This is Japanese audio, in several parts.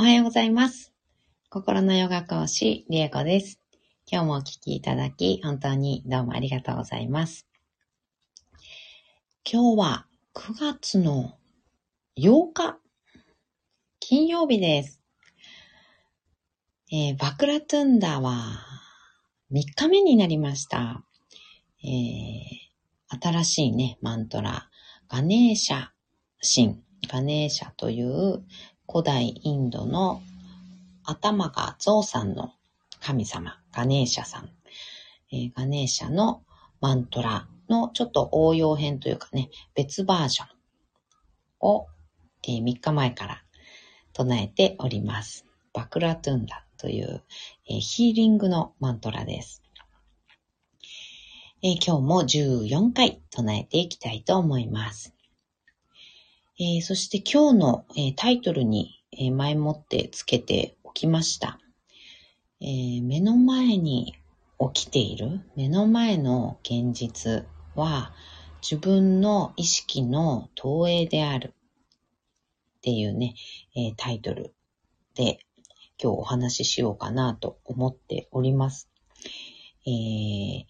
おはようございます。心のヨガ講師、リエコです。今日もお聞きいただき、本当にどうもありがとうございます。今日は9月の8日、金曜日です。えーバクラトゥンダは3日目になりました。えー新しいね、マントラ、ガネーシャ神、ガネーシャという古代インドの頭がゾウさんの神様、ガネーシャさん。えーガネーシャのマントラのちょっと応用編というかね、別バージョンを、え3日前から唱えております。バクラトゥンダという、えーヒーリングのマントラです。えー今日も14回唱えていきたいと思います。えーそして今日の、えータイトルに、え前もってつけておきました。えー目の前に起きている目の前の現実は自分の意識の投影であるっていうね、えータイトルで今日お話ししようかなと思っております。えー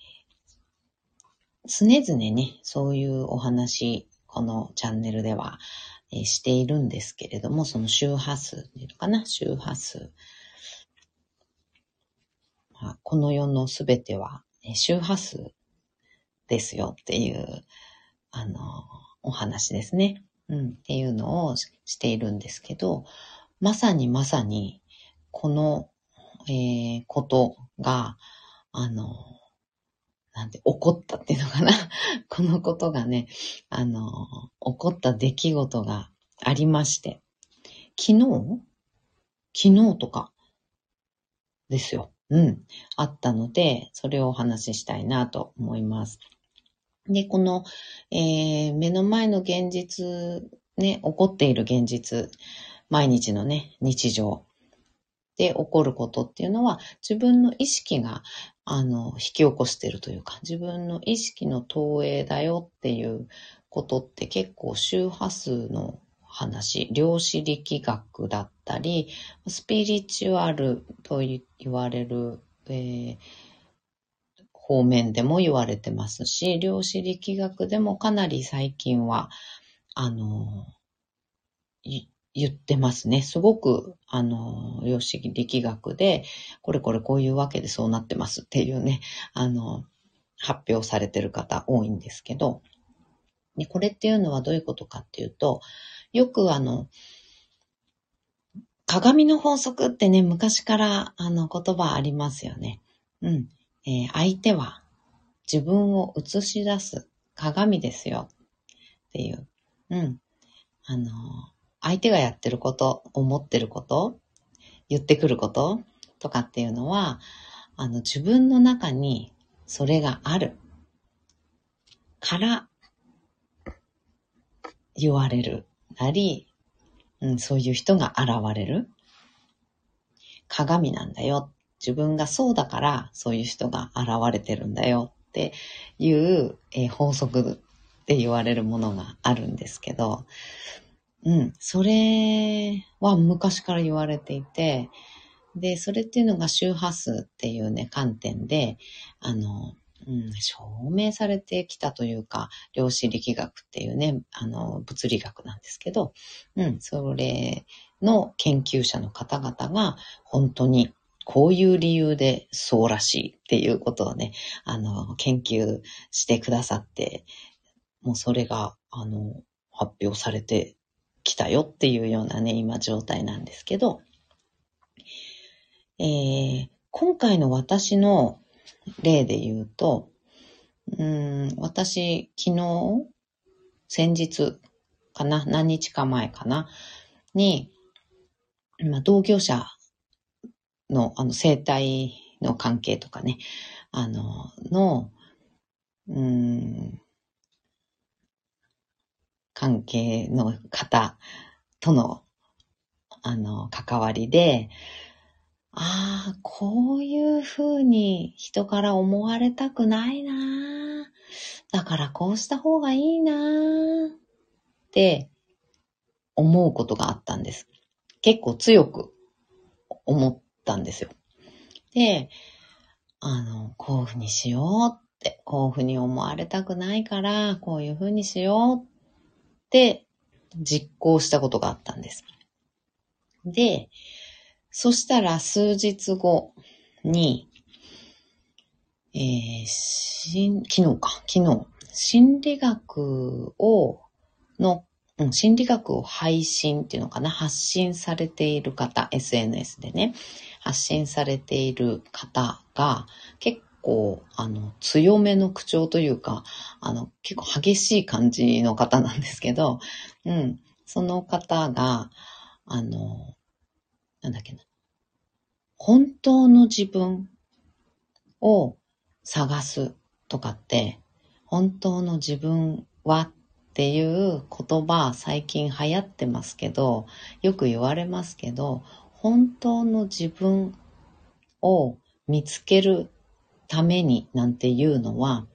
常々ね、そういうお話、このチャンネルでは、えしているんですけれども、その周波数っていうのかな、周波数。まあこの世のすべては、え周波数ですよっていう、あの、お話ですね。うん、っていうのをししているんですけど、まさにまさに、この、えーことが、あの、なんて、起こったっていうのかな。このことがね、あの、起こった出来事がありまして、昨日？昨日とかですよ。うん。あったので、それをお話ししたいなと思います。で、この、えー目の前の現実、ね、起こっている現実、毎日のね、日常で起こることっていうのは、自分の意識が、あの、引き起こしてるというか、自分の意識の投影だよっていうことって結構周波数の話、量子力学だったり、スピリチュアルと言われる、えー方面でも言われてますし、量子力学でもかなり最近は、あの、言ってますね。すごく、あの、量子力学で、これこれこういうわけでそうなってますっていうね、あの、発表されてる方多いんですけど、でこれっていうのはどういうことかっていうと、よくあの、鏡の法則ってね、昔からあの言葉ありますよね。うん。えー相手は自分を映し出す鏡ですよっていう。うん。あの、相手がやってること、思ってること、言ってくることとかっていうのは、あの、自分の中にそれがある。から言われる。なり、うん、そういう人が現れる。鏡なんだよ。自分がそうだからそういう人が現れてるんだよ。っていう、えー法則って言われるものがあるんですけど、うん、それは昔から言われていて、で、それっていうのが周波数っていうね、観点で、あの、うん、証明されてきたというか、量子力学っていうね、あの、物理学なんですけど、うん、それの研究者の方々が、本当にこういう理由でそうらしいっていうことをね、あの、研究してくださって、もうそれが、あの、発表されてきたよっていうようなね、今状態なんですけど、えー今回の私の例で言うと、うん、私、昨日、先日かな、何日か前かな、に、まあ、同業者の、あの、生態の関係とかね、あの、の、うん、関係の方との、あの、関わりで、ああ、こういうふうに人から思われたくないなだからこうした方がいいなぁって思うことがあったんです。結構強く思ったんですよ。で、あの、こういうふうにしようって、こういうふうに思われたくないから、こういうふうにしようって実行したことがあったんです。で、そしたら数日後に、えー、しん、昨日か、昨日、心理学を、の、うん、心理学を配信っていうのかな、発信されている方、SNS でね、発信されている方が、結構、あの、強めの口調というか、あの、結構激しい感じの方なんですけど、うん、その方が、あの、なんだっけな、本当の自分を探すとかって、本当の自分はっていう言葉最近流行ってますけど、よく言われますけど、本当の自分を見つけるためになんていうのは、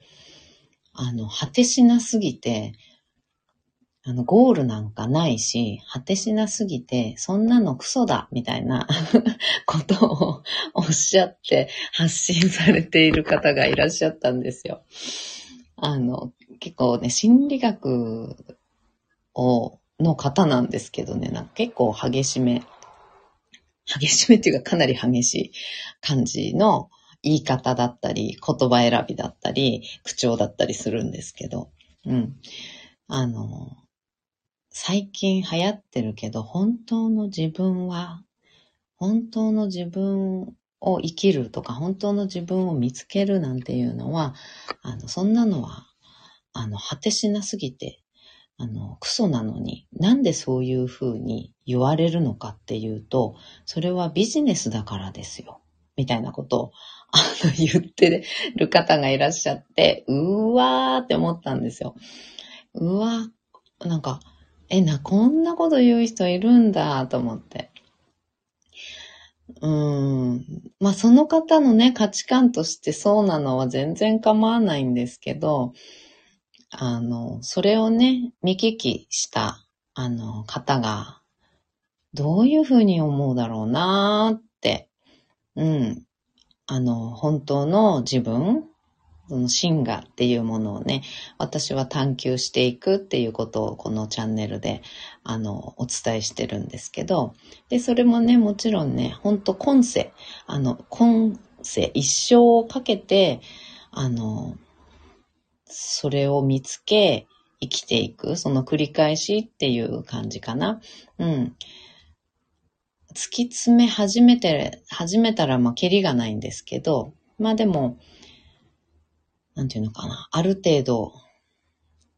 あの、果てしなすぎて、あの、ゴールなんかないし、果てしなすぎて、そんなのクソだみたいな ことをおっしゃって発信されている方がいらっしゃったんですよ。あの、結構ね、心理学を、の方なんですけどね、なんか結構激しめ、激しめっていうかかなり激しい感じの言い方だったり、言葉選びだったり、口調だったりするんですけど、うん。あの、最近流行ってるけど、本当の自分は、本当の自分を生きるとか、本当の自分を見つけるなんていうのは、あの、そんなのは、あの、果てしなすぎて、あの、クソなのに、なんでそういうふうに言われるのかっていうと、それはビジネスだからですよ。みたいなことを、あの、言ってる方がいらっしゃって、うわーって思ったんですよ。うわ、なんか、え、な、こんなこと言う人いるんだと思って。うん。まあ、その方のね、価値観としてそうなのは全然構わないんですけど、あの、それをね、見聞きした、あの、方が、どういうふうに思うだろうなーって、うん。あの、本当の自分その真我っていうものをね、私は探求していくっていうことをこのチャンネルで、あの、お伝えしてるんですけど、で、それもね、もちろんね、ほんと今世、あの、今世、一生をかけて、あの、それを見つけ、生きていく、その繰り返しっていう感じかな。うん。突き詰め始めて、始めたら、まあ、キリがないんですけど、まあでも、なんていうのかな、ある程度、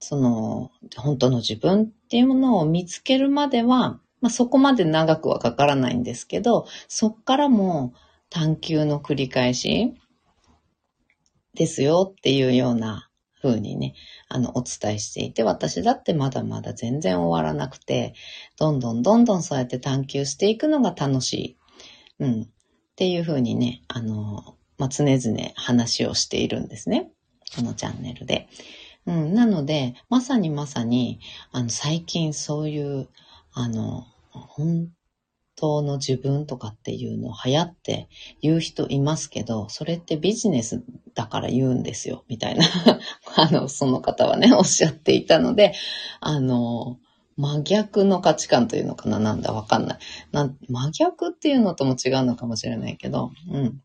その、本当の自分っていうものを見つけるまでは、まあ、そこまで長くはかからないんですけど、そっからも探求の繰り返しですよっていうような風にね、あの、お伝えしていて、私だってまだまだ全然終わらなくて、どんどんどんどんそうやって探求していくのが楽しい。うん。っていう風にね、あの、まあ、常々話をしているんですね。このチャンネルで。うん、なので、まさにまさに、あの、最近そういう、あの、本当の自分とかっていうの流行って言う人いますけど、それってビジネスだから言うんですよ、みたいな、あの、その方はね、おっしゃっていたので、あの、真逆の価値観というのかななんだわかんない。な真逆っていうのとも違うのかもしれないけど、うん。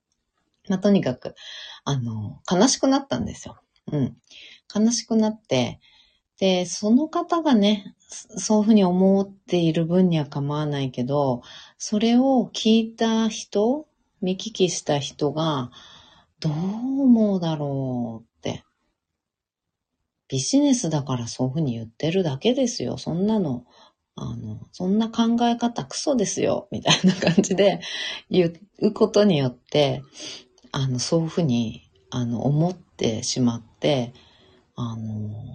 まあ、とにかく、あの、悲しくなったんですよ。うん。悲しくなって、で、その方がね、そういうふうに思っている分には構わないけど、それを聞いた人、見聞きした人が、どう思うだろうって。ビジネスだからそういうふうに言ってるだけですよ。そんなの、あの、そんな考え方クソですよ。みたいな感じで言うことによって、あの、そういうふうに、あの、思ってしまって、あの、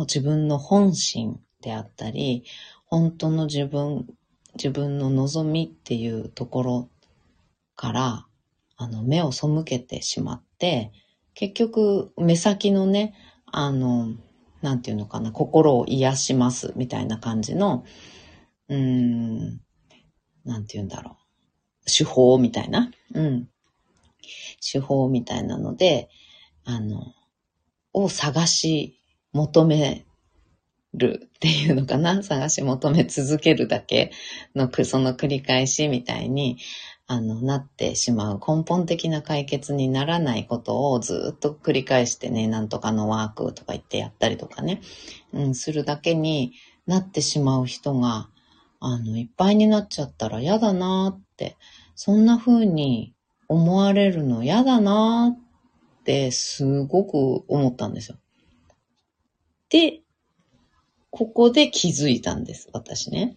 自分の本心であったり、本当の自分、自分の望みっていうところから、あの、目を背けてしまって、結局、目先のね、あの、なんていうのかな、心を癒しますみたいな感じの、うーん、なんていうんだろう。手法みたいな、うん。手法みたいなので、あの、を探し求めるっていうのかな？探し求め続けるだけの、その繰り返しみたいに、あの、なってしまう。根本的な解決にならないことをずっと繰り返してね、なんとかのワークとか言ってやったりとかね、うん、するだけになってしまう人が、あの、いっぱいになっちゃったら嫌だなって、そんな風に思われるの嫌だなってすごく思ったんですよ。で、ここで気づいたんです、私ね。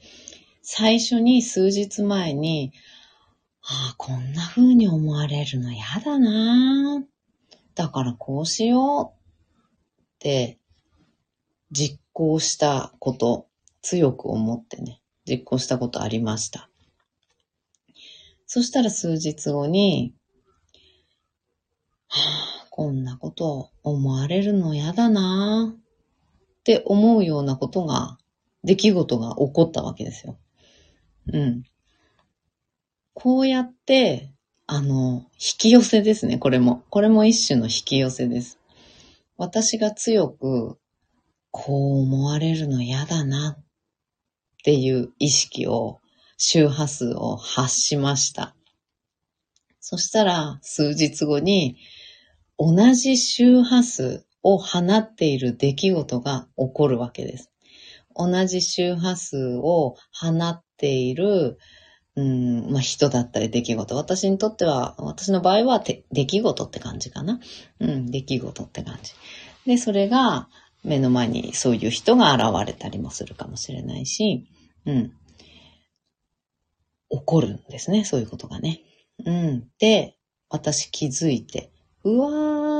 最初に数日前に、ああ、こんな風に思われるの嫌だなだからこうしようって実行したこと、強く思ってね、実行したことありました。そしたら数日後に、はあ、こんなこと思われるの嫌だなって思うようなことが、出来事が起こったわけですよ。うん。こうやって、あの、引き寄せですね、これも。これも一種の引き寄せです。私が強く、こう思われるの嫌だなっていう意識を、周波数を発しました。そしたら、数日後に、同じ周波数を放っている出来事が起こるわけです。同じ周波数を放っているうん、まあ人だったり出来事。私にとっては、私の場合は出来事って感じかな。うん、出来事って感じ。で、それが目の前にそういう人が現れたりもするかもしれないし、うん。起こるんですね、そういうことがね。うん。で、私気づいて、うわー、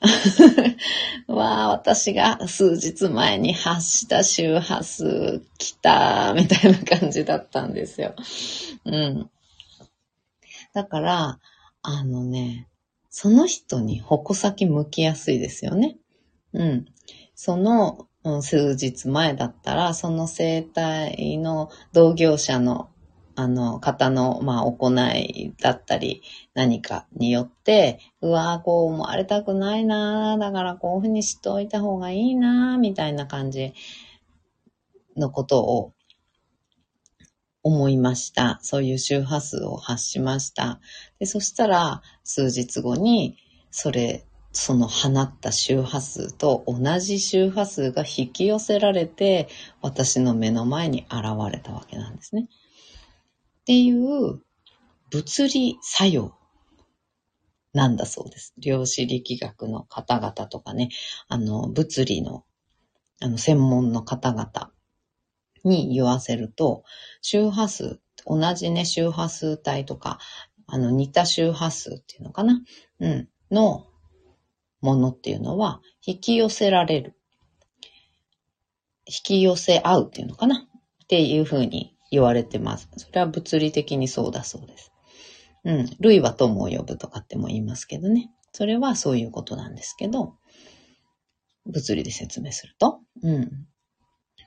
わあ、私が数日前に発した周波数来た、みたいな感じだったんですよ。うん。だから、あのね、その人に矛先向きやすいですよね。うん。その、数日前だったら、その生態の同業者のあの、方の、まあ、行いだったり、何かによって、うわぁ、こう思われたくないなぁ、だからこういうふうにしといた方がいいなぁ、みたいな感じのことを思いました。そういう周波数を発しました。でそしたら、数日後に、それ、その放った周波数と同じ周波数が引き寄せられて、私の目の前に現れたわけなんですね。っていう物理作用なんだそうです。量子力学の方々とかね、あの、物理の、あの、専門の方々に言わせると、周波数、同じね、周波数帯とか、あの、似た周波数っていうのかなうん、のものっていうのは、引き寄せられる。引き寄せ合うっていうのかなっていうふうに言われてます。それは物理的にそうだそうです。うん。類は友を呼ぶとかっても言いますけどね。それはそういうことなんですけど、物理で説明すると。うん。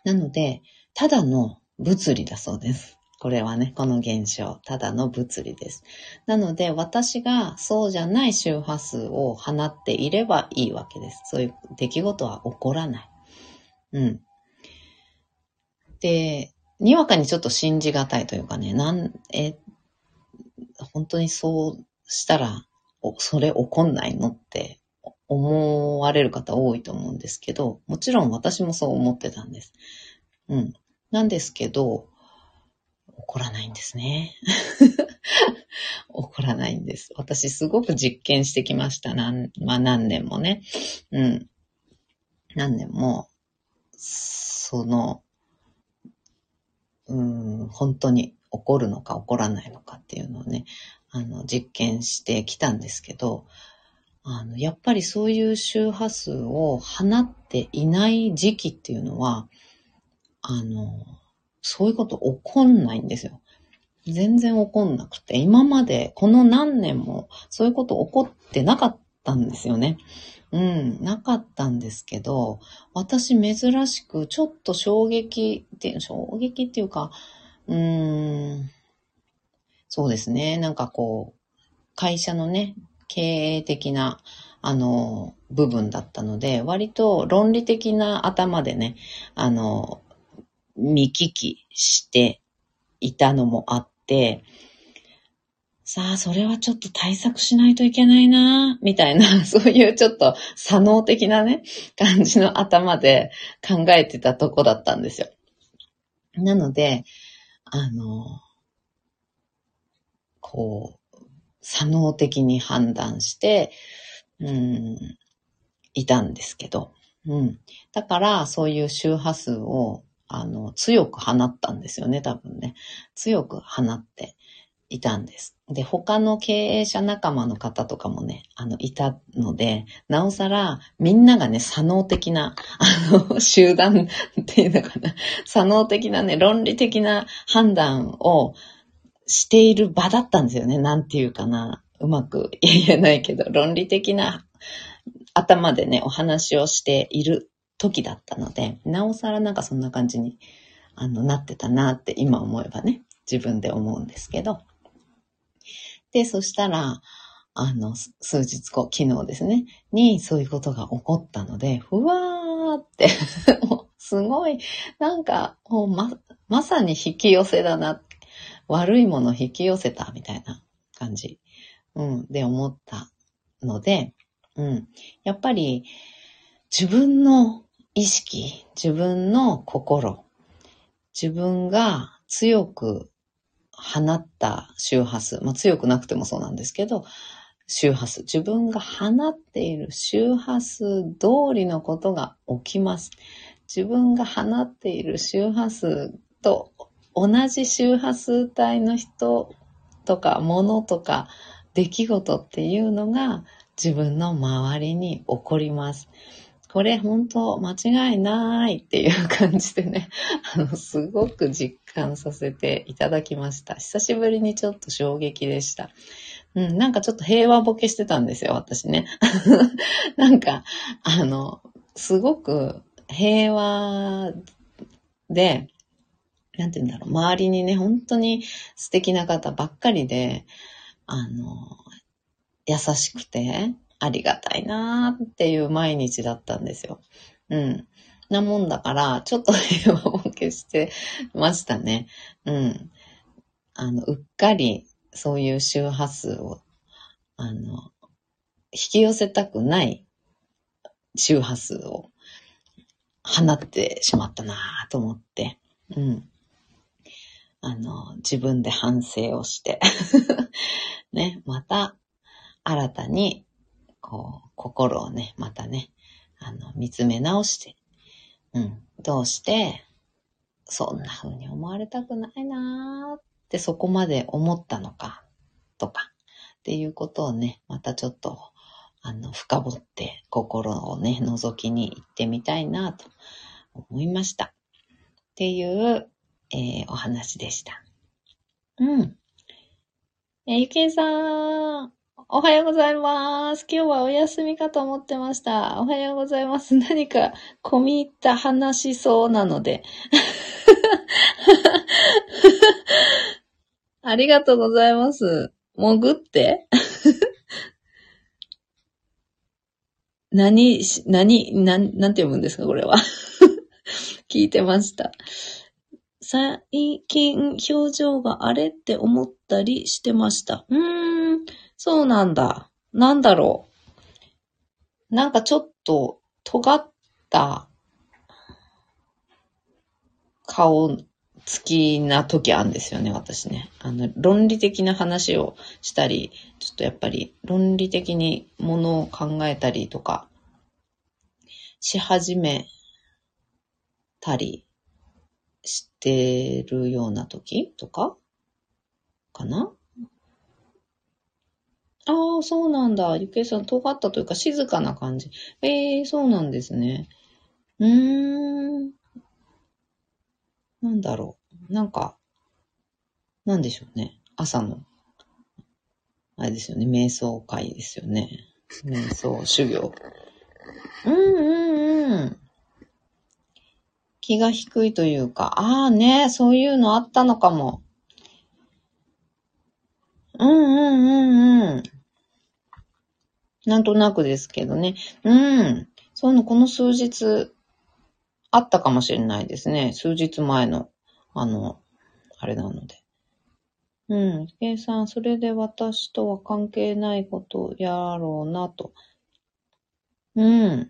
なので、ただの物理だそうです。これはね、この現象、ただの物理です。なので、私がそうじゃない周波数を放っていればいいわけです。そういう出来事は起こらない。うん。で、にわかにちょっと信じがたいというかね、なん、え、本当にそうしたら、おそれ起こんないのって思われる方多いと思うんですけど、もちろん私もそう思ってたんです。うん。なんですけど、起こらないんですね。起こらないんです。私すごく実験してきました。なん、まあ何年もね。うん。何年も、その、うん、本当に起こるのか起こらないのかっていうのをね、あの、実験してきたんですけど、あの、やっぱりそういう周波数を放っていない時期っていうのは、あの、そういうこと起こんないんですよ。全然起こんなくて、今までこの何年もそういうこと起こってなかったんですよね。うん、なかったんですけど、私珍しくちょっと衝撃って、衝撃っていうか、うん、そうですね。なんかこう、会社のね、経営的な、あの、部分だったので、割と論理的な頭でね、あの、見聞きしていたのもあって、さあ、それはちょっと対策しないといけないな、みたいな、そういうちょっと左脳的なね、感じの頭で考えてたとこだったんですよ。なので、あの、こう、左脳的に判断して、うん、いたんですけど、うん。だから、そういう周波数を、あの、強く放ったんですよね、多分ね。強く放っていたんです。で、他の経営者仲間の方とかもね、あの、いたので、なおさら、みんながね、左脳的な、あの、集団っていうのかな、左脳的なね、論理的な判断をしている場だったんですよね。なんていうかな。うまく言えないけど、論理的な頭でね、お話をしている時だったので、なおさらなんかそんな感じに、あの、なってたなって今思えばね、自分で思うんですけど、で、そしたら、あの、数日後、昨日ですね、にそういうことが起こったので、ふわーって すごい、なんか、もうま、まさに引き寄せだな。悪いもの引き寄せたみたいな感じ、うん、で思ったので、うん。やっぱり、自分の意識、自分の心、自分が強く放った周波数、まあ、強くなくてもそうなんですけど、周波数、自分が放っている周波数通りのことが起きます。自分が放っている周波数と同じ周波数帯の人とか物とか出来事っていうのが自分の周りに起こります。これ本当間違いないっていう感じでね、あの、すごく実感させていただきました。久しぶりにちょっと衝撃でした。うん、なんかちょっと平和ボケしてたんですよ、私ね。なんか、あの、すごく平和で、なんて言うんだろう、周りにね、本当に素敵な方ばっかりで、あの、優しくて、ありがたいなーっていう毎日だったんですよ。うん。なもんだから、ちょっと平和ボケしてましたね。うん。あの、うっかりそういう周波数を、あの、引き寄せたくない周波数を放ってしまったなぁと思って、うん。あの、自分で反省をして ね、また新たにこう、心をね、またね、あの、見つめ直して、うん、どうして、そんな風に思われたくないなーってそこまで思ったのか、とか、っていうことをね、またちょっと、あの、深掘って心をね、覗きに行ってみたいなと思いました。っていう、えー、お話でした。うん。えゆけいさん、おはようございます。今日はお休みかと思ってました。おはようございます。何か込み入った話しそうなので。ありがとうございます。潜って？何、何、何、なんて読むんですかこれは。聞いてました。最近表情があれって思ったりしてました。うーん。そうなんだ。なんだろう。なんかちょっと尖った顔つきな時あるんですよね、私ね。あの、論理的な話をしたり、ちょっとやっぱり論理的にものを考えたりとかし始めたりしてるような時とかかな？ああ、そうなんだ。ゆけいさん、尖ったというか静かな感じ。ええー、そうなんですね。うーん。なんだろう。なんか、なんでしょうね。朝の、あれですよね。瞑想会ですよね。瞑想修行。うんうんうん。気が低いというか、ああね、そういうのあったのかも。うんうんうんうん。なんとなくですけどね。うん。そういうの、この数日、あったかもしれないですね。数日前の、あの、あれなので。うん。計算、それで私とは関係ないことやろうなと。うん。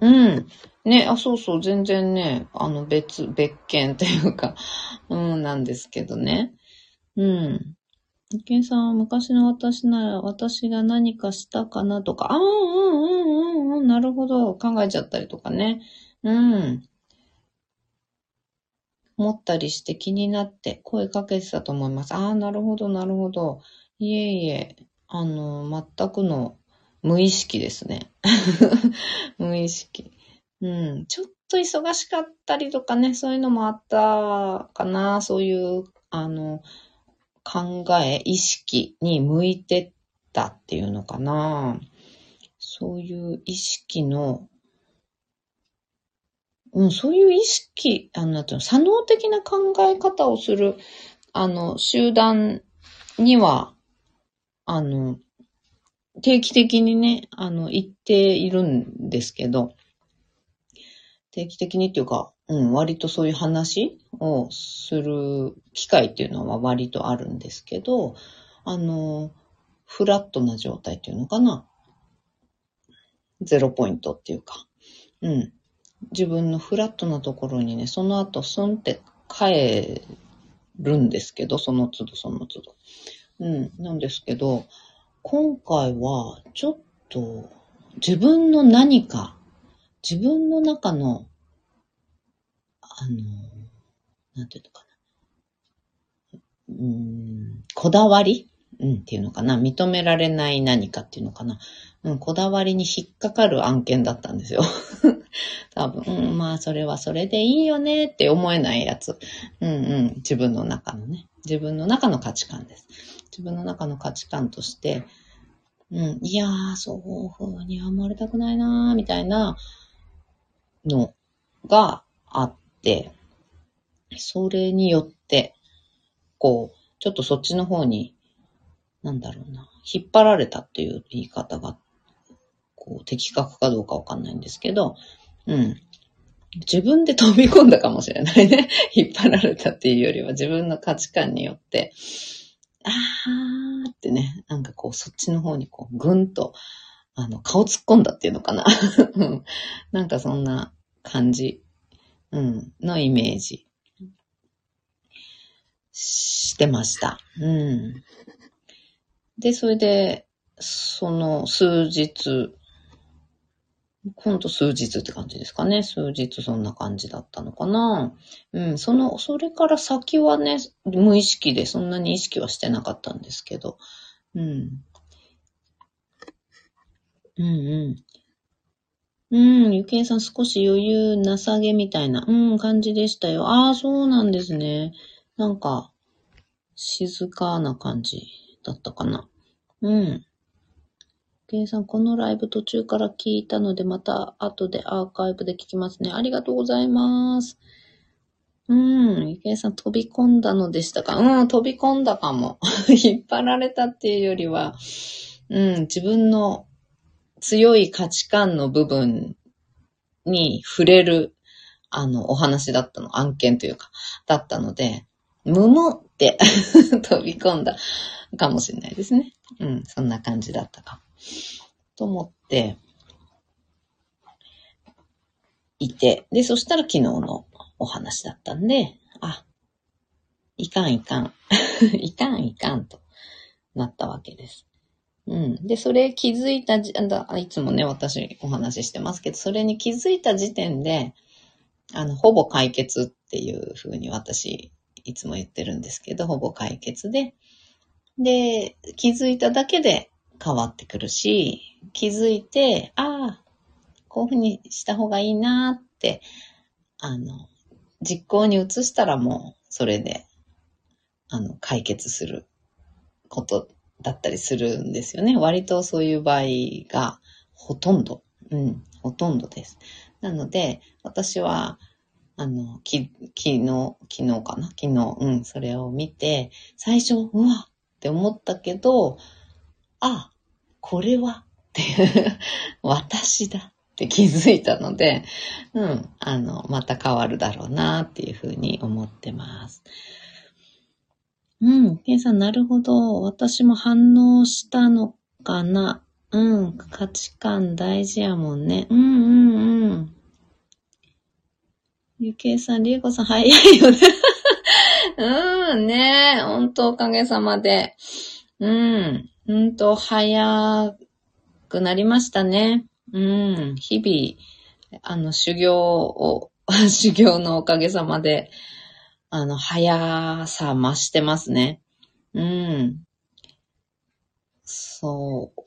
うん。ね、あ、そうそう、全然ね、あの、別、別件っていうか、うん、なんですけどね。うん。ケンさんは昔の私なら私が何かしたかなとか、ああ、うんうんうんうん、なるほど、考えちゃったりとかね。うん。思ったりして気になって声かけてたと思います。ああ、なるほど、なるほど。いえいえ、あの、全くの無意識ですね。無意識。うん。ちょっと忙しかったりとかね、そういうのもあったかな。そういう、あの、考え、意識に向いてったっていうのかな。そういう意識のうん、そういう意識、あの、なんていうの、左脳的な考え方をする、あの、集団には、あの、定期的にね、あの、行っているんですけど、定期的にっていうか、うん、割とそういう話をする機会っていうのは割とあるんですけど、あの、フラットな状態っていうのかな。ゼロポイントっていうか、うん。自分のフラットなところにね、その後、スンって帰るんですけど、その都度その都度。うん、なんですけど、今回は、ちょっと、自分の何か、自分の中の、あの、なんていうのかな。うん、こだわり？うん、っていうのかな。認められない何かっていうのかな。うん、こだわりに引っかかる案件だったんですよ。多分、うん、まあ、それはそれでいいよねって思えないやつ。うんうん、自分の中のね。自分の中の価値観です。自分の中の価値観として、うん、いやー、そうふうに思われたくないなー、みたいなのがあって、それによって、こう、ちょっとそっちの方に、なんだろうな、引っ張られたっていう言い方が、こう、的確かどうかわかんないんですけど、うん。自分で飛び込んだかもしれないね。引っ張られたっていうよりは自分の価値観によって、あーってね、なんかこうそっちの方にこうぐんと、あの、顔突っ込んだっていうのかな。なんかそんな感じ、うん、のイメージしてました。うん。で、それで、その数日、ほんと数日って感じですかね。数日そんな感じだったのかな。うん、その、それから先はね、無意識でそんなに意識はしてなかったんですけど。うん。うんうん。うん、ゆけいさん少し余裕なさげみたいな、うん、感じでしたよ。ああ、そうなんですね。なんか、静かな感じだったかな。うん。ケイさん、このライブ途中から聞いたので、また後でアーカイブで聞きますね。ありがとうございます。うん。ケイさん、飛び込んだのでしたかうん、飛び込んだかも。引っ張られたっていうよりは、うん、自分の強い価値観の部分に触れる、あの、お話だったの、案件というか、だったので、むむって 飛び込んだかもしれないですね。うん、そんな感じだったか。と思って、いて、で、そしたら昨日のお話だったんで、あ、いかんいかん、いかんいかんとなったわけです。うん。で、それ気づいたじ、いつもね、私お話ししてますけど、それに気づいた時点で、あの、ほぼ解決っていうふうに私、いつも言ってるんですけど、ほぼ解決で、で、気づいただけで変わってくるし、気づいて、ああ、こういうふうにした方がいいなって、あの、実行に移したらもう、それで、あの、解決することだったりするんですよね。割とそういう場合がほとんど、うん、ほとんどです。なので、私は、あの、き、昨日、昨日かな？昨日、うん、それを見て、最初、うわ、って思ったけど、あ、これは？っていう、私だって気づいたので、うん、あの、また変わるだろうなっていうふうに思ってます。うん、ケンさん、なるほど。私も反応したのかな。うん、価値観大事やもんね。うんうんうん。ゆけいさん、りえこさん、早いよね。うん、ねほんとおかげさまで。うん、ほんと早くなりましたね。うん、日々、あの、修行を、修行のおかげさまで、あの、速さ増してますね。うん。そう、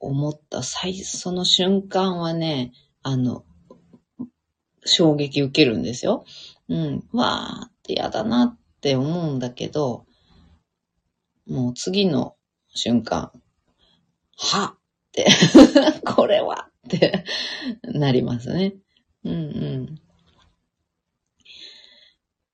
思った最、その瞬間はね、あの、衝撃受けるんですよ。うん。わーって嫌だなって思うんだけど、もう次の瞬間、はって これはってなりますね。うんうん。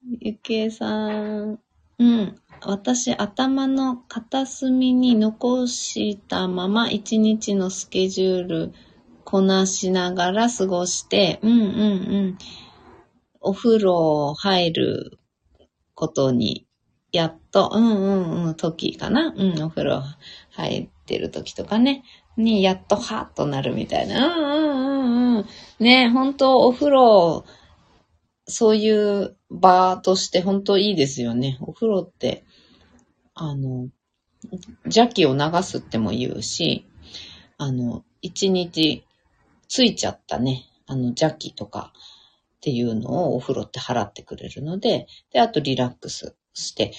ゆきえさん、うん。私、頭の片隅に残したまま一日のスケジュールこなしながら過ごして、うんうんうん。お風呂入ることに、やっと、うんうんうん、時かな。うん、お風呂入ってる時とかね。に、やっとはっとなるみたいな。うんうんうんうん。ね、本当お風呂、そういう場として本当いいですよね。お風呂って、あの、邪気を流すっても言うし、あの、一日ついちゃったね、あの邪気とかっていうのをお風呂って払ってくれるので、で、あとリラックスして、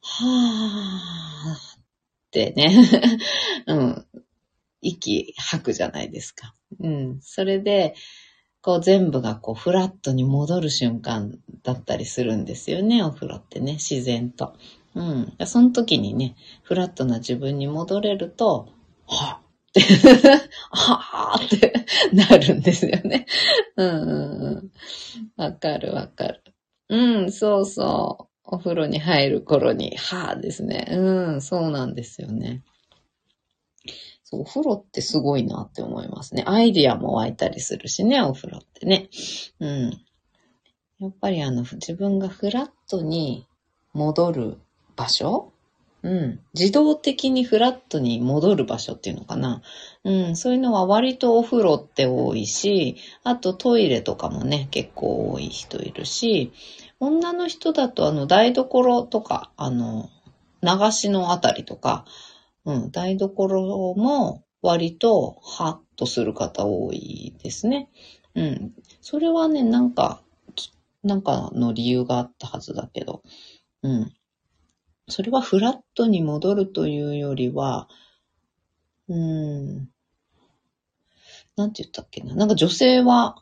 はーってね、うん、息吐くじゃないですか。うん。それで、こう全部がこうフラットに戻る瞬間だったりするんですよね、お風呂ってね、自然と。うん。その時にね、フラットな自分に戻れると、はって はぁってなるんですよね。うんうんうん。わかるわかる。うん、そうそう。お風呂に入る頃に、はぁですね。うん、そうなんですよね。そう、お風呂ってすごいなって思いますね。アイディアも湧いたりするしね、お風呂ってね。うん。やっぱりあの、自分がフラットに戻る場所？うん。自動的にフラットに戻る場所っていうのかな。うん。そういうのは割とお風呂って多いし、あとトイレとかもね、結構多い人いるし、女の人だとあの台所とか、あの、流しのあたりとか、うん、台所も割とハッとする方多いですね。うん。それはね、なんか、なんかの理由があったはずだけど、うん。それはフラットに戻るというよりは、うーん、なんて言ったっけな。なんか女性は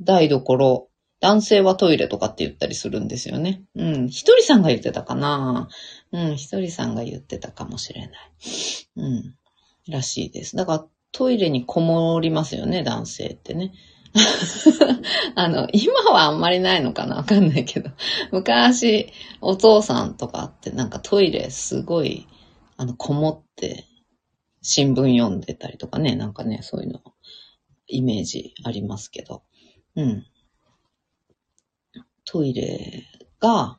台所、男性はトイレとかって言ったりするんですよね。うん。ひとりさんが言ってたかな。うん。ひとりさんが言ってたかもしれない。うん。らしいです。だからトイレにこもりますよね、男性ってね。あの、今はあんまりないのかなわかんないけど。昔、お父さんとかってなんかトイレすごい、あの、こもって新聞読んでたりとかね、なんかね、そういうの、イメージありますけど。うん。トイレが、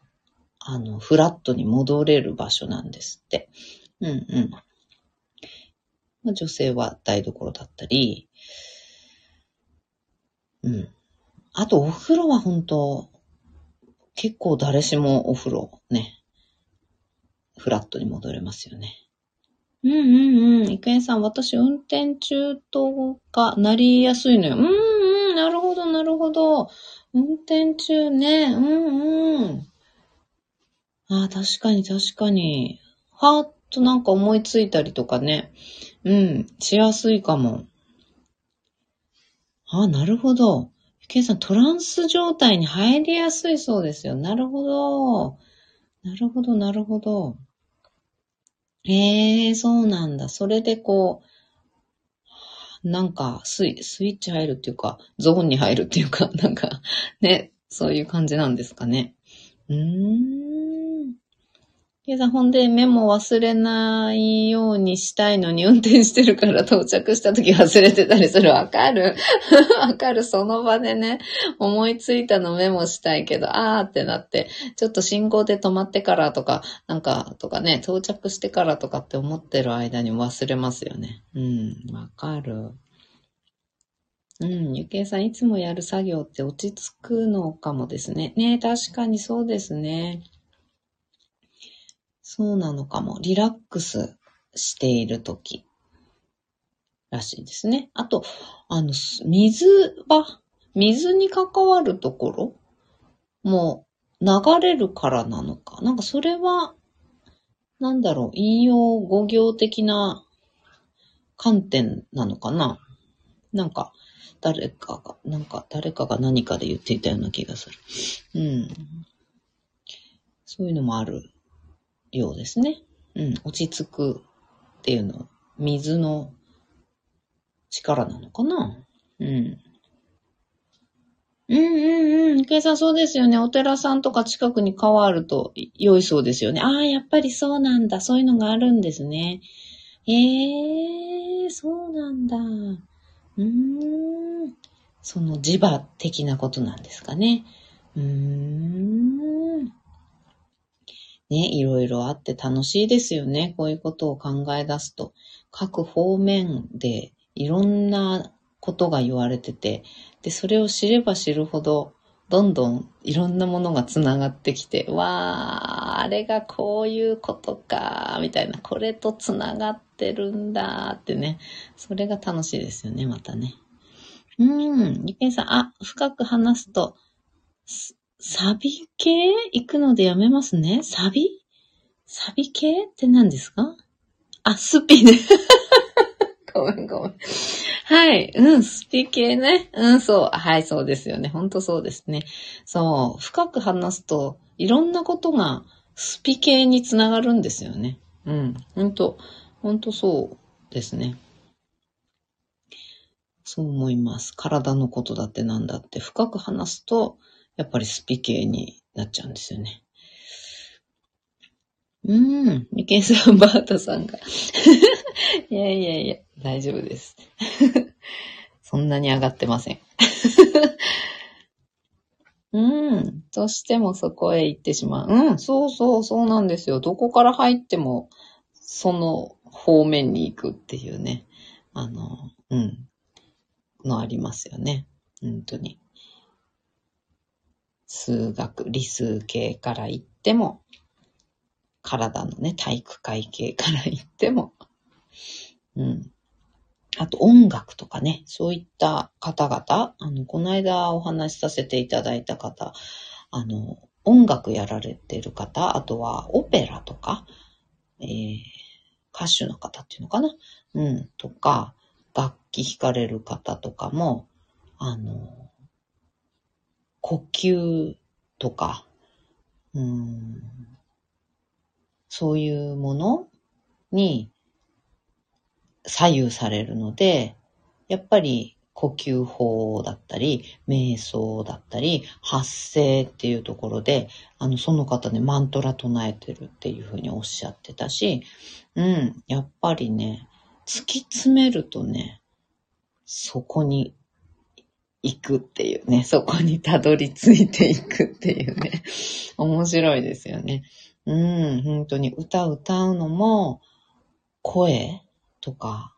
あの、フラットに戻れる場所なんですって。うんうん。まあ、女性は台所だったり、うん。あと、お風呂は本当結構誰しもお風呂ね、フラットに戻れますよね。うんうんうん。いくえさん、私運転中とかなりやすいのよ。うんうん、なるほどなるほど。運転中ね。うんうん。ああ、確かに確かに。はーっとなんか思いついたりとかね。うん、しやすいかも。ああ、なるほど。ゆきえさん、トランス状態に入りやすいそうですよ。なるほど。なるほど、なるほど。へえ、そうなんだ。それでこう、なんかスイ、スイッチ入るっていうか、ゾーンに入るっていうか、なんか、ね、そういう感じなんですかね。うーん。ケイさん、ほんでメモ忘れないようにしたいのに運転してるから到着した時忘れてたりする。わかる わかる。その場でね、思いついたのメモしたいけど、あーってなって、ちょっと信号で止まってからとか、なんか、とかね、到着してからとかって思ってる間に忘れますよね。うん、わかる。うん、ゆけいさん、いつもやる作業って落ち着くのかもですね。ね確かにそうですね。そうなのかも。リラックスしているときらしいですね。あと、あの、水場、水に関わるところも流れるからなのか。なんかそれは、なんだろう、引用語行的な観点なのかな。なんか、誰かが、なんか誰かが何かで言っていたような気がする。うん。そういうのもあるようですね。うん、落ち着くっていうの、水の力なのかなうん。うんうんうん。計算そうですよね。お寺さんとか近くに川あると良いそうですよね。ああ、やっぱりそうなんだ。そういうのがあるんですね。ええー、そうなんだ。うーん。その磁場的なことなんですかね。うーん。ね、いろいろあって楽しいですよね。こういうことを考え出すと。各方面でいろんなことが言われてて、で、それを知れば知るほど、どんどんいろんなものがつながってきて、わー、あれがこういうことか、みたいな、これとつながってるんだってね。それが楽しいですよね、またね。うん、ゆけんさん、あ、深く話すと、サビ系？行くのでやめますね。サビ？サビ系って何ですか？あ、スピね。ごめんごめん。はい。うん、スピ系ね。うん、そう。はい、そうですよね。ほんとそうですね。そう。深く話すと、いろんなことがスピ系につながるんですよね。うん。ほんと、ほんとそうですね。そう思います。体のことだってなんだって深く話すと、やっぱりスピ系になっちゃうんですよね。うーん、ミケンさん、バータさんが。いやいやいや、大丈夫です。そんなに上がってません。うん。としてもそこへ行ってしまう。うん。そうそう、そうなんですよ。どこから入っても、その方面に行くっていうね。あの、うん。のありますよね。本当に。数学、理数系から言っても、体のね、体育会系から言っても、うん。あと音楽とかね、そういった方々、あの、この間お話しさせていただいた方、あの、音楽やられてる方、あとはオペラとか、えー、歌手の方っていうのかな？うん、とか、楽器弾かれる方とかも、あの、呼吸とか、うん、そういうものに左右されるので、やっぱり呼吸法だったり、瞑想だったり、発声っていうところで、あの、その方ね、マントラ唱えてるっていうふうにおっしゃってたし、うん、やっぱりね、突き詰めるとね、そこに行くっていうね、そこにたどり着いていくっていうね、面白いですよね。うん、本当に歌歌うのも、声とか、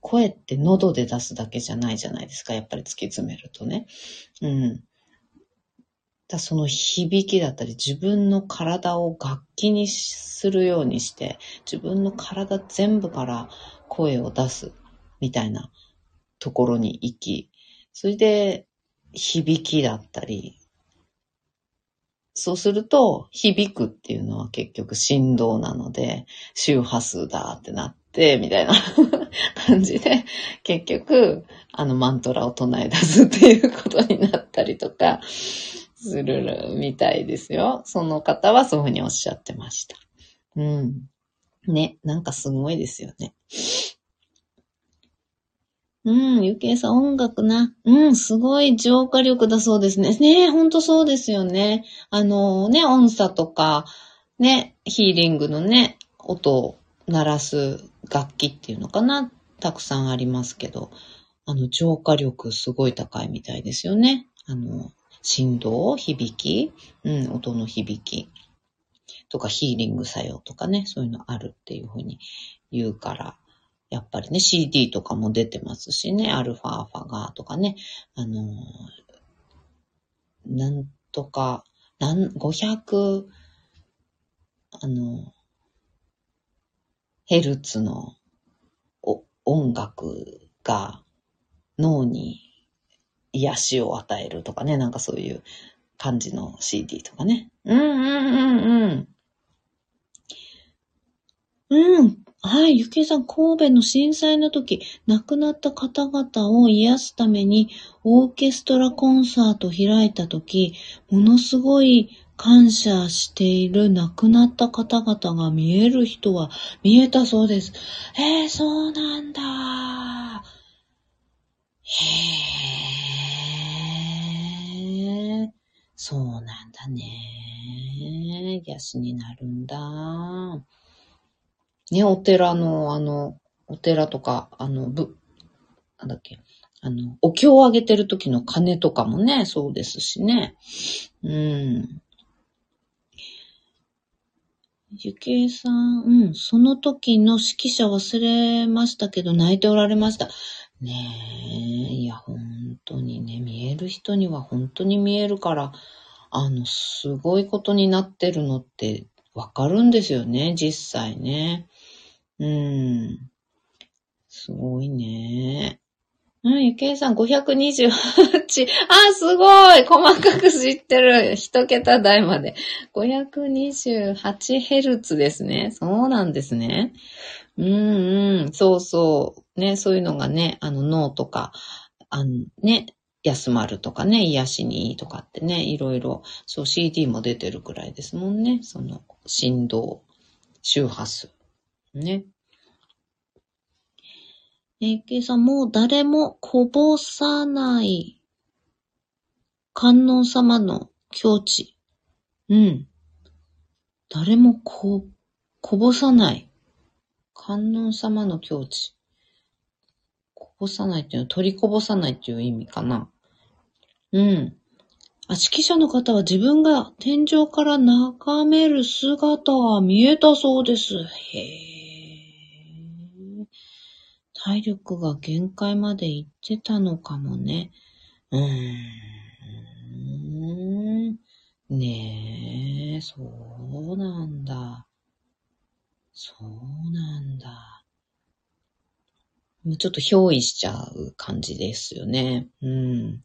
声って喉で出すだけじゃないじゃないですか、やっぱり突き詰めるとね。うん。だその響きだったり、自分の体を楽器にするようにして、自分の体全部から声を出すみたいなところに行き、それで、響きだったり、そうすると、響くっていうのは結局振動なので、周波数だってなって、みたいな 感じで、結局、あのマントラを唱え出すっていうことになったりとか、するみたいですよ。その方はそういうふうにおっしゃってました。うん。ね、なんかすごいですよね。うん、ゆけいさん、音楽な。うん、すごい浄化力だそうですね。ねえほんとそうですよね。あのね、音差とか、ね、ヒーリングのね、音を鳴らす楽器っていうのかな、たくさんありますけど、あの、浄化力すごい高いみたいですよね。あの、振動、響き、うん、音の響きとかヒーリング作用とかね、そういうのあるっていうふうに言うから、やっぱりね、CD とかも出てますしね、アルファーファガーとかね、あのなんとか、なん、500、あの、ヘルツの音楽が脳に癒しを与えるとかね、なんかそういう感じの CD とかね。うんうんうんうん。うん。はい、ゆきえさん、神戸の震災の時、亡くなった方々を癒すために、オーケストラコンサートを開いた時、ものすごい感謝している亡くなった方々が見える人は見えたそうです。えー、そうなんだ。へー。そうなんだね。癒しになるんだ。ね、お寺の、あの、お寺とか、あの、ぶ、なんだっけ、あの、お経をあげてる時の鐘とかもね、そうですしね。うん。ゆきえさん、うん、その時の指揮者忘れましたけど、泣いておられました。ねえ、いや、本当にね、見える人には本当に見えるから、あの、すごいことになってるのってわかるんですよね、実際ね。うん。すごいね。うん、ゆけいさん528。あ、すごい細かく知ってる。一桁台まで。528Hz ですね。そうなんですね。うんうん。そうそう。ね、そういうのがね、あの脳とか、あのね、休まるとかね、癒しにいいとかってね、いろいろ、そう CD も出てるくらいですもんね。その振動、周波数。ね。えー、けいさん、もう誰もこぼさない。観音様の境地。うん。誰もこ、こぼさない。観音様の境地。こぼさないっていうのは取りこぼさないっていう意味かな。うん。あ、指揮者の方は自分が天井から眺める姿は見えたそうです。へえ。体力が限界までいってたのかもね。うーん。ねえ、そうなんだ。そうなんだ。もうちょっと憑依しちゃう感じですよね。うん。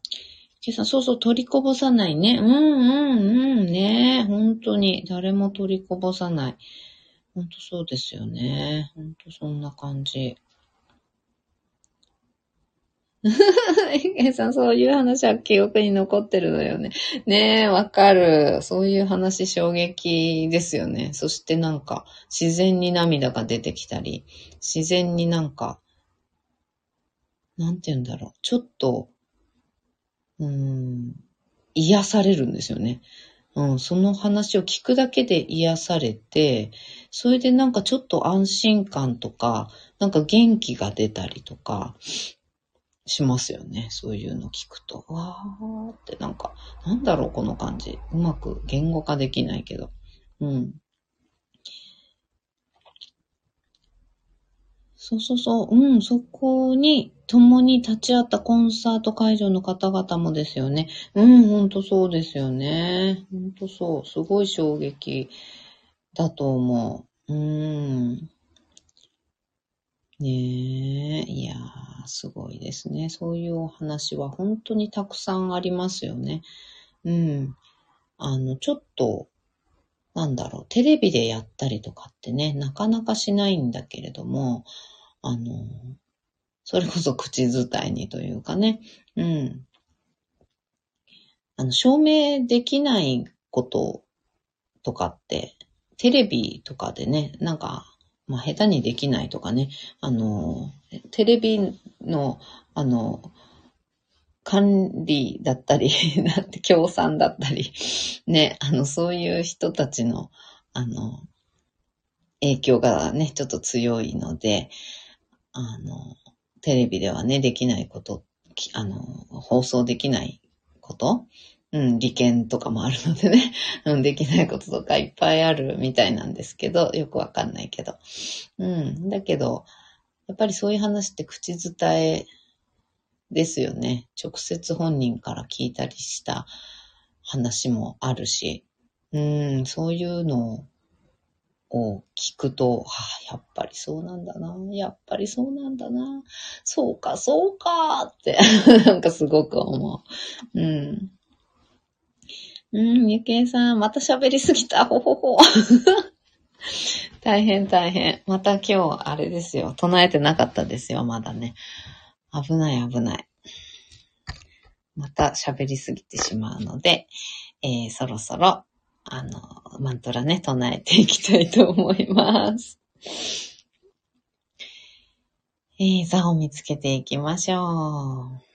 ケさん、そうそう、取りこぼさないね。うんうんうん。ね本当に。誰も取りこぼさない。本当そうですよね。本当そんな感じ。えさん、そういう話は記憶に残ってるのよね。ねえ、わかる。そういう話衝撃ですよね。そしてなんか、自然に涙が出てきたり、自然になんか、なんて言うんだろう。ちょっと、うん、癒されるんですよね。うん、その話を聞くだけで癒されて、それでなんかちょっと安心感とか、なんか元気が出たりとか、しますよね。そういうの聞くと。わーってなんか、なんだろうこの感じ。うまく言語化できないけど。うん。そうそうそう。うん、そこに共に立ち会ったコンサート会場の方々もですよね。うん、ほんとそうですよね。ほんとそう。すごい衝撃だと思う。うーん。ねえ、いやー、すごいですね。そういうお話は本当にたくさんありますよね。うん。あの、ちょっと、なんだろう、テレビでやったりとかってね、なかなかしないんだけれども、あの、それこそ口伝いにというかね、うん。あの、証明できないこととかって、テレビとかでね、なんかまあ、下手にできないとかね、あの、テレビの、あの、管理だったり、なんて、協賛だったり、ね、あの、そういう人たちの、あの、影響がね、ちょっと強いので、あの、テレビではね、できないこと、あの、放送できないこと、うん、利権とかもあるのでね、うん、できないこととかいっぱいあるみたいなんですけど、よくわかんないけど。うん、だけど、やっぱりそういう話って口伝えですよね。直接本人から聞いたりした話もあるし、うん、そういうのを聞くと、はあ、やっぱりそうなんだな。やっぱりそうなんだな。そうか、そうかって、なんかすごく思う。うん。うん、ゆけいさん、また喋りすぎた。ほほほ。大変大変。また今日、あれですよ。唱えてなかったですよ、まだね。危ない危ない。また喋りすぎてしまうので、えー、そろそろ、あの、マントラね、唱えていきたいと思います。えー、座を見つけていきましょう。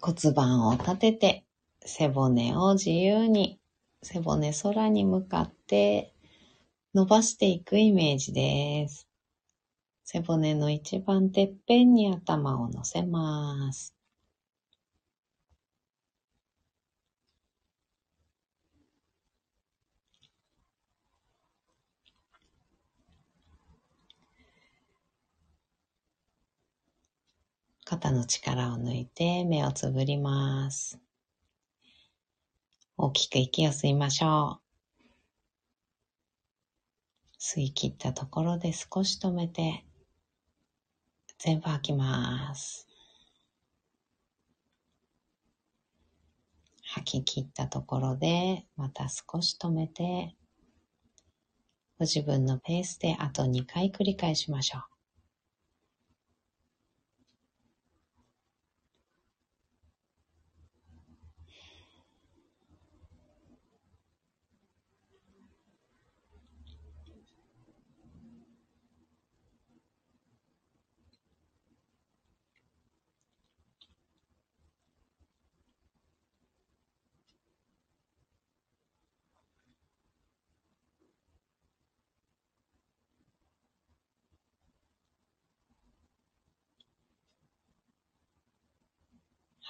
骨盤を立てて、背骨を自由に、背骨空に向かって伸ばしていくイメージです。背骨の一番てっぺんに頭を乗せます。肩の力を抜いて目をつぶります。大きく息を吸いましょう。吸い切ったところで少し止めて、全部吐きます。吐き切ったところで、また少し止めて、ご自分のペースであと2回繰り返しましょう。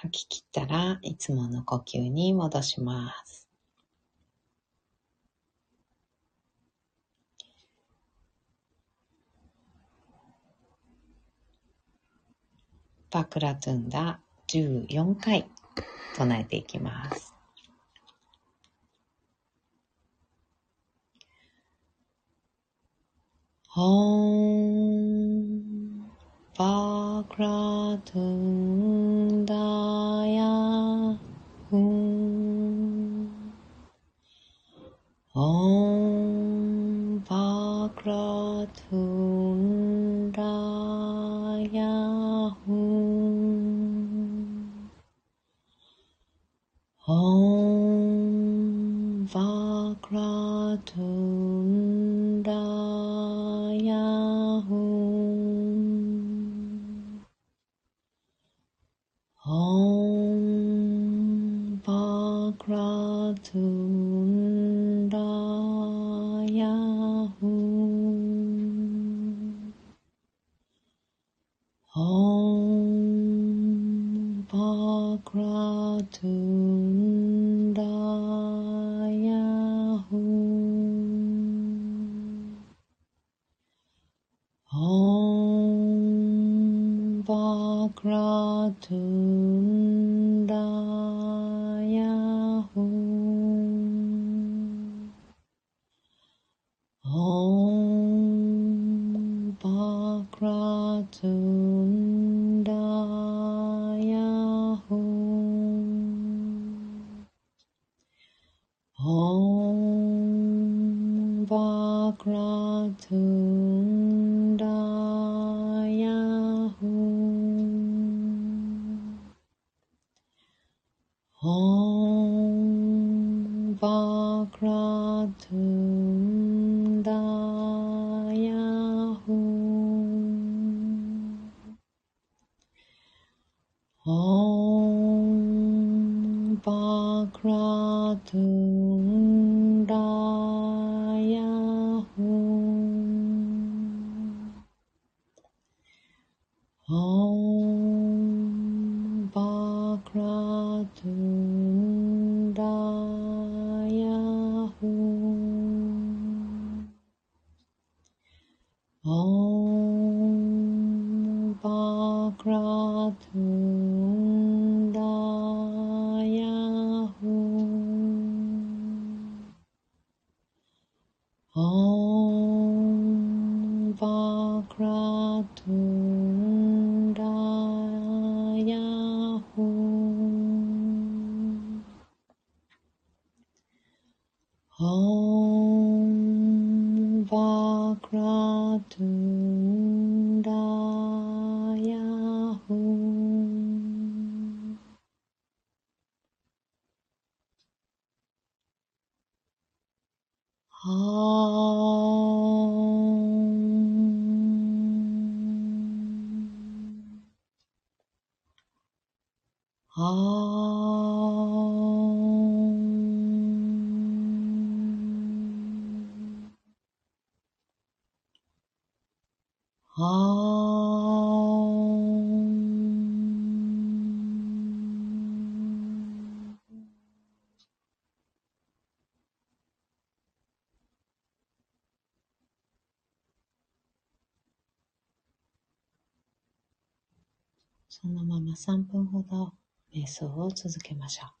吐き切ったらいつもの呼吸に戻します。パクラトゥンダ14回唱えていきます。オー Vakratundaya Bhakratundaya Hum Om Bhakratundaya Hum Om Bhakratundaya 哦。まま3分ほど瞑想を続けましょう。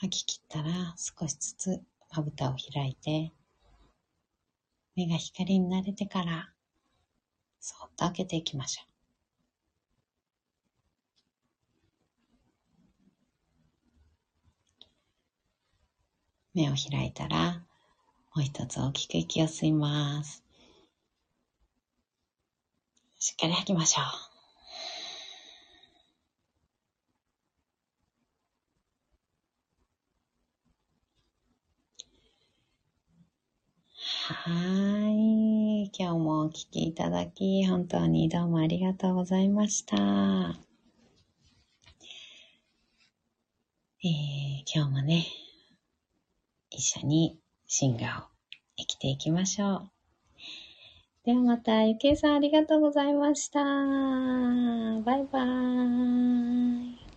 吐き切ったら少しずつまぶたを開いて、目が光に慣れてから、そっと開けていきましょう。目を開いたら、もう一つ大きく息を吸います。しっかり吐きましょう。はい。今日もお聴きいただき、本当にどうもありがとうございました。えー、今日もね、一緒にシンガーを生きていきましょう。ではまた、ゆけいさんありがとうございました。バイバーイ。